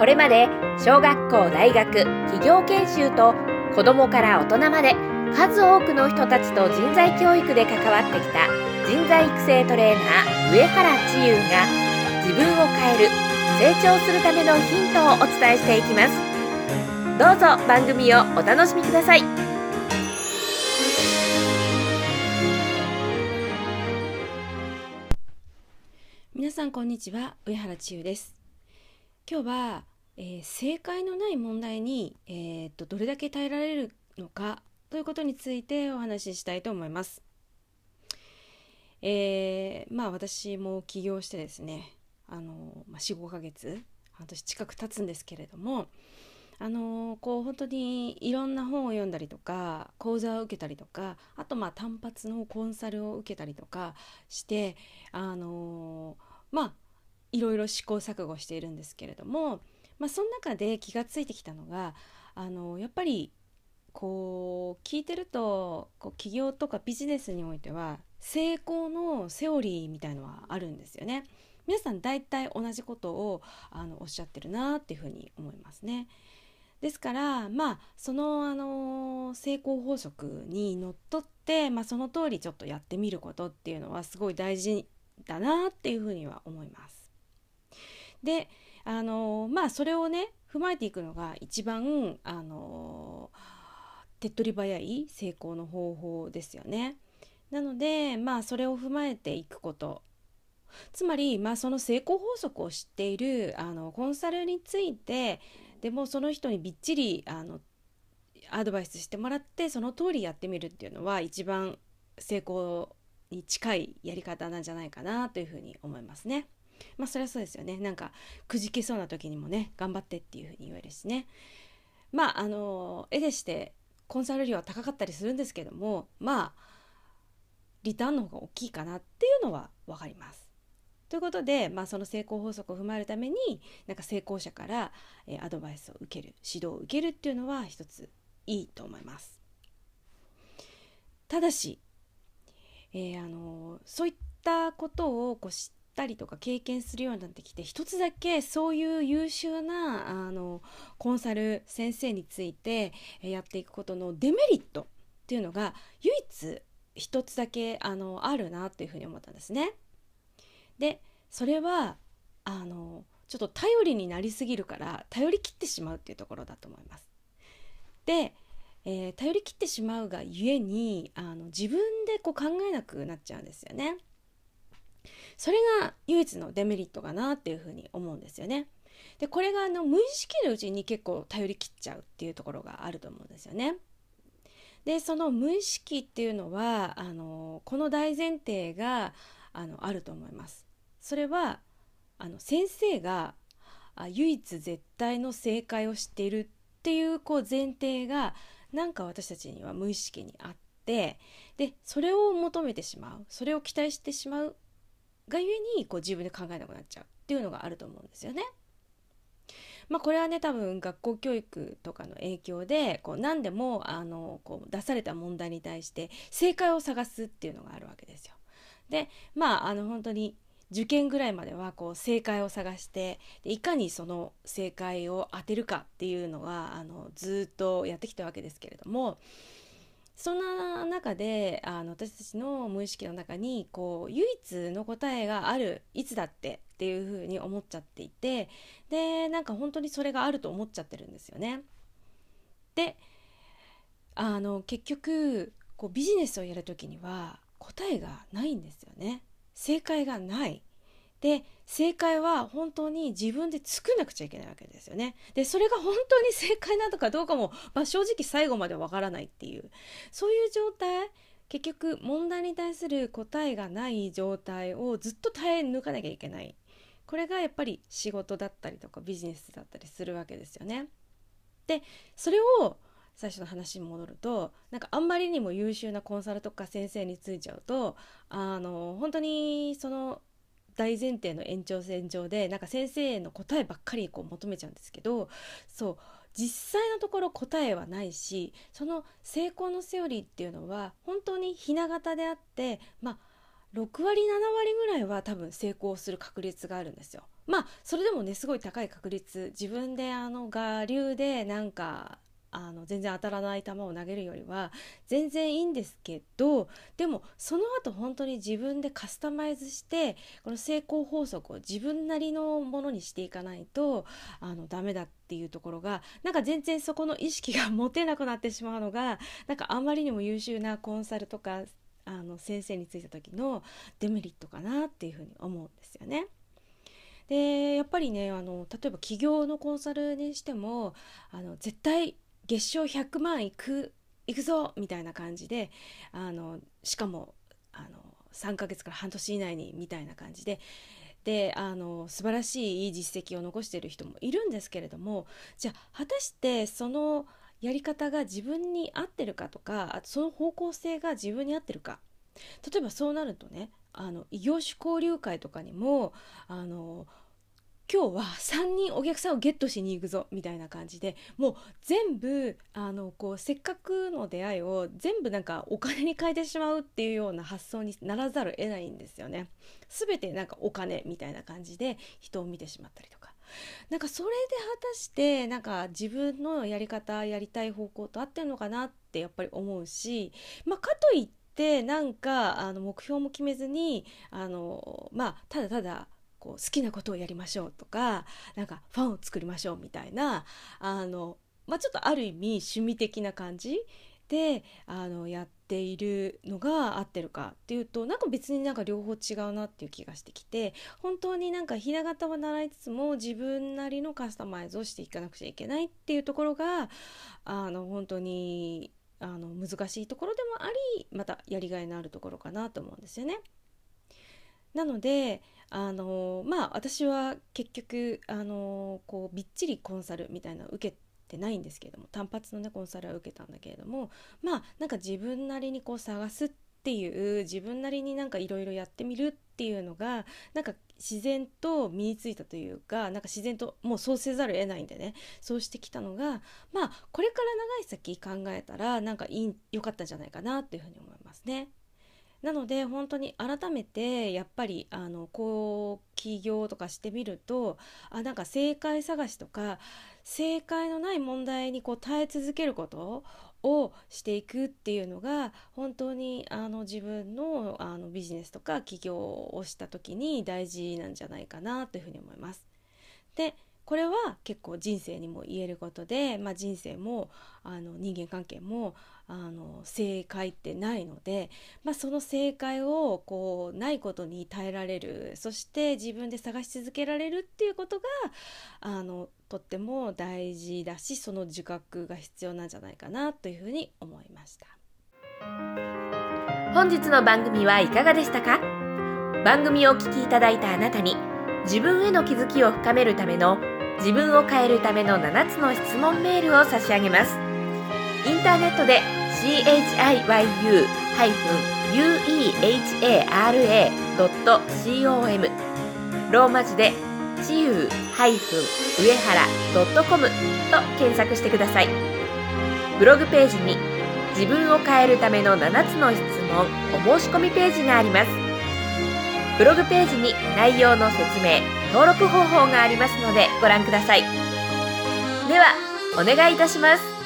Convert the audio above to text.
これまで小学校大学企業研修と子どもから大人まで数多くの人たちと人材教育で関わってきた人材育成トレーナー上原千優が自分を変える成長するためのヒントをお伝えしていきます。どうぞ番組をお楽しみください。皆さんこんにちは。上原千優です。今日は、えー正解のない問題に、えーっとどれだけ耐えられるのかということについてお話ししたいと思います。えーまあ私も起業してですねあの、まあ、45ヶ月半年近く経つんですけれどもあのこう本当にいろんな本を読んだりとか講座を受けたりとかあとまあ単発のコンサルを受けたりとかしてあのまあいろいろ試行錯誤しているんですけれども、まあ、その中で気がついてきたのがあのやっぱりこう聞いてるとこう起業とかビジネスにおいては成功のセオリーみたいのはあるんですよね。皆さん大体同じことをあのおっしゃってるなっていうふうに思いますね。ですからまあそのあの成功法則にのっとって、まあ、その通りちょっとやってみることっていうのはすごい大事だなっていうふうには思います。であのまあそれをね踏まえていくのが一番あの手っ取り早い成功の方法ですよね。なのでまあそれを踏まえていくことつまり、まあ、その成功法則を知っているあのコンサルについてでもその人にびっちりあのアドバイスしてもらってその通りやってみるっていうのは一番成功に近いやり方なんじゃないかなというふうに思いますね。まあそれはそうですよね。なんかくじけそうな時にもね頑張ってっていうふうに言えるしね。まああの絵でしてコンサル料は高かったりするんですけどもまあリターンの方が大きいかなっていうのは分かります。ということで、まあ、その成功法則を踏まえるためになんか成功者から、えアドバイスを受ける指導を受けるっていうのは一ついいと思います。ただし、えーあのそういったことをこう知ったりとか経験するようになってきて一つだけそういう優秀なあのコンサル先生についてえやっていくことのデメリットっていうのが唯一一つだけあのあるなっていうふうに思ったんですね。でそれはあのちょっと頼りになりすぎるから頼り切ってしまうっていうところだと思います。で、えー頼り切ってしまうがゆえにあの自分でこう考えなくなっちゃうんですよね。それが唯一のデメリットかなっていうふうに思うんですよね。でこれがあの無意識のうちに結構頼り切っちゃうっていうところがあると思うんですよね。でその無意識っていうのはあのこの大前提があのあると思います。それはあの先生があ唯一絶対の正解を知っているっていうこう前提がなんか私たちには無意識にあってでそれを求めてしまうそれを期待してしまうがゆえにこう自分で考えなくなっちゃうっていうのがあると思うんですよね。まあ、これはね多分学校教育とかの影響でこう何でもあのこう出された問題に対して正解を探すっていうのがあるわけですよ。でまああの本当に受験ぐらいまではこう正解を探してでいかにその正解を当てるかっていうのはあのずっとやってきたわけですけれどもそんな中であの私たちの無意識の中にこう唯一の答えがあるいつだってっていうふうに思っちゃっていてでなんか本当にそれがあると思っちゃってるんですよね。であの結局こうビジネスをやる時には答えがないんですよね。正解がない。で正解は本当に自分で作んなくちゃいけないわけですよね。でそれが本当に正解なのかどうかも、まあ、正直最後までわからないっていうそういう状態結局問題に対する答えがない状態をずっと耐え抜かなきゃいけないこれがやっぱり仕事だったりとかビジネスだったりするわけですよね。でそれを最初の話に戻るとなんかあんまりにも優秀なコンサルとか先生についちゃうとあの本当にその大前提の延長線上でなんか先生への答えばっかりこう求めちゃうんですけどそう実際のところ答えはないしその成功のセオリーっていうのは本当にひな形であってまあ6割7割ぐらいは多分成功する確率があるんですよ。まあそれでもねすごい高い確率自分であの我流でなんかあの全然当たらない球を投げるよりは全然いいんですけどでもその後本当に自分でカスタマイズしてこの成功法則を自分なりのものにしていかないとあのダメだっていうところがなんか全然そこの意識が持てなくなってしまうのがなんかあまりにも優秀なコンサルとかあの先生についた時のデメリットかなっていうふうに思うんですよね。でやっぱりねあの例えば企業のコンサルにしてもあの絶対月賞100万いくいくぞみたいな感じであのしかもあの3ヶ月から半年以内にみたいな感じで。であの素晴らしいいい実績を残している人もいるんですけれどもじゃあ果たしてそのやり方が自分に合ってるかとかあとその方向性が自分に合ってるか。例えばそうなるとねあの異業種交流会とかにもあの今日は3人お客さんをゲットしに行くぞみたいな感じでもう全部あのこうせっかくの出会いを全部なんかお金に変えてしまうっていうような発想にならざるを得ないんですよね。全てなんかお金みたいな感じで人を見てしまったりとか。なんかそれで果たしてなんか自分のやり方やりたい方向と合ってるのかなってやっぱり思うし、まあ、かといってなんかあの目標も決めずにあのまあただただこう好きなことをやりましょうとかなんかファンを作りましょうみたいなあの、まあ、ちょっとある意味趣味的な感じであのやっているのが合ってるかっていうとなんか別になんか両方違うなっていう気がしてきて本当になんかひな形は習いつつも自分なりのカスタマイズをしていかなくちゃいけないっていうところがあの本当にあの難しいところでもありまたやりがいのあるところかなと思うんですよね。なのであのまあ私は結局あのこうびっちりコンサルみたいなの受けてないんですけれども単発のねコンサルは受けたんだけれどもまあなんか自分なりにこう探すっていう自分なりになんかいろいろやってみるっていうのがなんか自然と身についたというかなんか自然ともうそうせざるを得ないんでねそうしてきたのがまあこれから長い先考えたらなんかいい良かったんじゃないかなっていうふうに思いますね。なので本当に改めてやっぱりあのこう起業とかしてみるとあなんか正解探しとか正解のない問題にこう耐え続けることをしていくっていうのが本当にあの自分のあのビジネスとか起業をした時に大事なんじゃないかなというふうに思います。でこれは結構人生にも言えることで、まあ、人生もあの人間関係もあの正解ってないので、まあ、その正解をこうないことに耐えられるそして自分で探し続けられるっていうことがあのとっても大事だしその自覚が必要なんじゃないかなというふうに思いました。本日の番組はいかがでしたか？番組をお聞きいただいたあなたに自分への気づきを深めるための自分を変えるための7つの質問メールを差し上げます。インターネットで chiyu-uehara.com ローマ字でちゆう上原 .com と検索してください。ブログページに自分を変えるための7つの質問お申し込みページがあります。ブログページに内容の説明登録方法がありますのでご覧ください。ではお願いいたします。